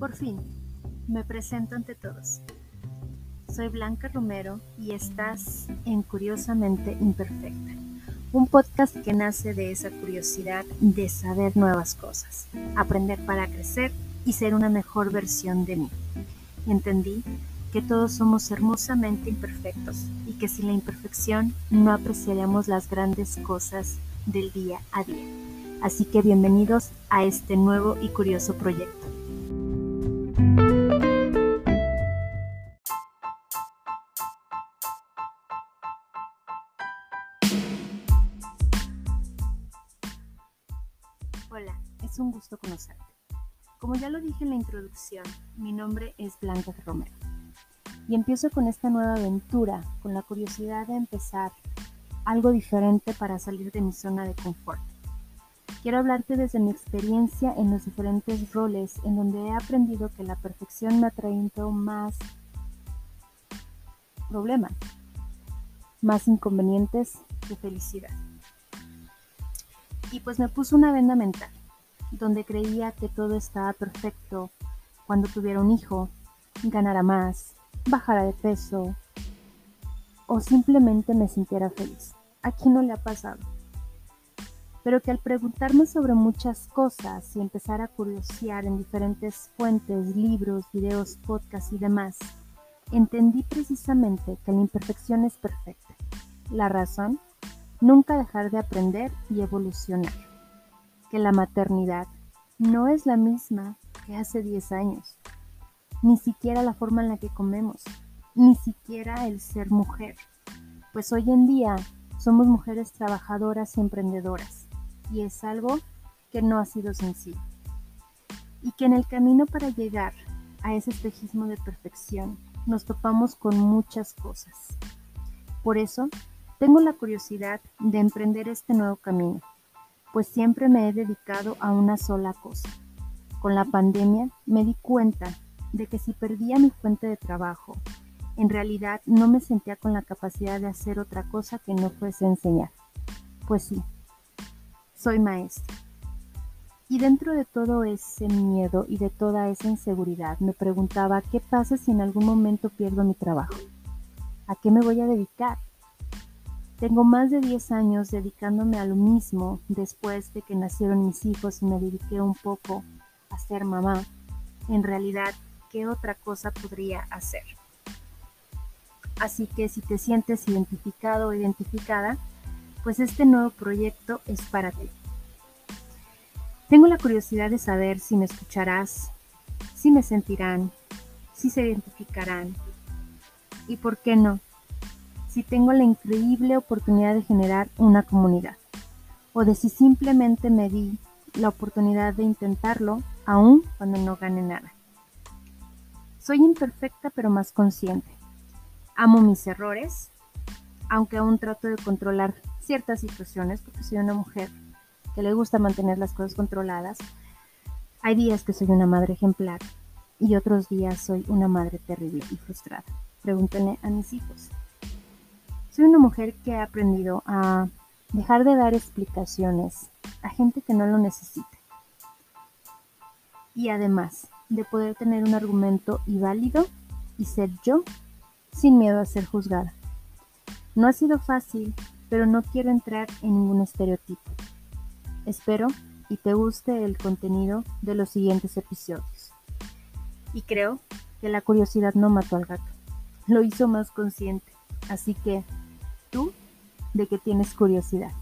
Por fin, me presento ante todos. Soy Blanca Romero y estás en Curiosamente Imperfecta, un podcast que nace de esa curiosidad de saber nuevas cosas, aprender para crecer y ser una mejor versión de mí. Entendí que todos somos hermosamente imperfectos y que sin la imperfección no apreciaremos las grandes cosas del día a día. Así que bienvenidos a este nuevo y curioso proyecto. Es un gusto conocerte. Como ya lo dije en la introducción, mi nombre es Blanca Romero. Y empiezo con esta nueva aventura, con la curiosidad de empezar algo diferente para salir de mi zona de confort. Quiero hablarte desde mi experiencia en los diferentes roles en donde he aprendido que la perfección me ha traído más problemas, más inconvenientes que felicidad. Y pues me puso una venda mental, donde creía que todo estaba perfecto cuando tuviera un hijo, ganara más, bajara de peso o simplemente me sintiera feliz. ¿A quién no le ha pasado? pero que al preguntarme sobre muchas cosas y empezar a curiosear en diferentes fuentes, libros, videos, podcasts y demás, entendí precisamente que la imperfección es perfecta. La razón, nunca dejar de aprender y evolucionar. Que la maternidad no es la misma que hace 10 años. Ni siquiera la forma en la que comemos, ni siquiera el ser mujer. Pues hoy en día somos mujeres trabajadoras y emprendedoras y es algo que no ha sido sencillo. Y que en el camino para llegar a ese espejismo de perfección nos topamos con muchas cosas. Por eso, tengo la curiosidad de emprender este nuevo camino, pues siempre me he dedicado a una sola cosa. Con la pandemia me di cuenta de que si perdía mi fuente de trabajo, en realidad no me sentía con la capacidad de hacer otra cosa que no fuese enseñar. Pues sí, soy maestra. Y dentro de todo ese miedo y de toda esa inseguridad me preguntaba qué pasa si en algún momento pierdo mi trabajo. ¿A qué me voy a dedicar? Tengo más de 10 años dedicándome a lo mismo después de que nacieron mis hijos y me dediqué un poco a ser mamá. En realidad, ¿qué otra cosa podría hacer? Así que si te sientes identificado o identificada, pues este nuevo proyecto es para ti. Tengo la curiosidad de saber si me escucharás, si me sentirán, si se identificarán y, por qué no, si tengo la increíble oportunidad de generar una comunidad o de si simplemente me di la oportunidad de intentarlo aún cuando no gane nada. Soy imperfecta pero más consciente. Amo mis errores, aunque aún trato de controlar ciertas situaciones, porque soy una mujer que le gusta mantener las cosas controladas. Hay días que soy una madre ejemplar y otros días soy una madre terrible y frustrada. Pregúntenle a mis hijos. Soy una mujer que ha aprendido a dejar de dar explicaciones a gente que no lo necesita. Y además de poder tener un argumento y válido y ser yo sin miedo a ser juzgada. No ha sido fácil pero no quiero entrar en ningún estereotipo. Espero y te guste el contenido de los siguientes episodios. Y creo que la curiosidad no mató al gato, lo hizo más consciente. Así que, tú, de que tienes curiosidad.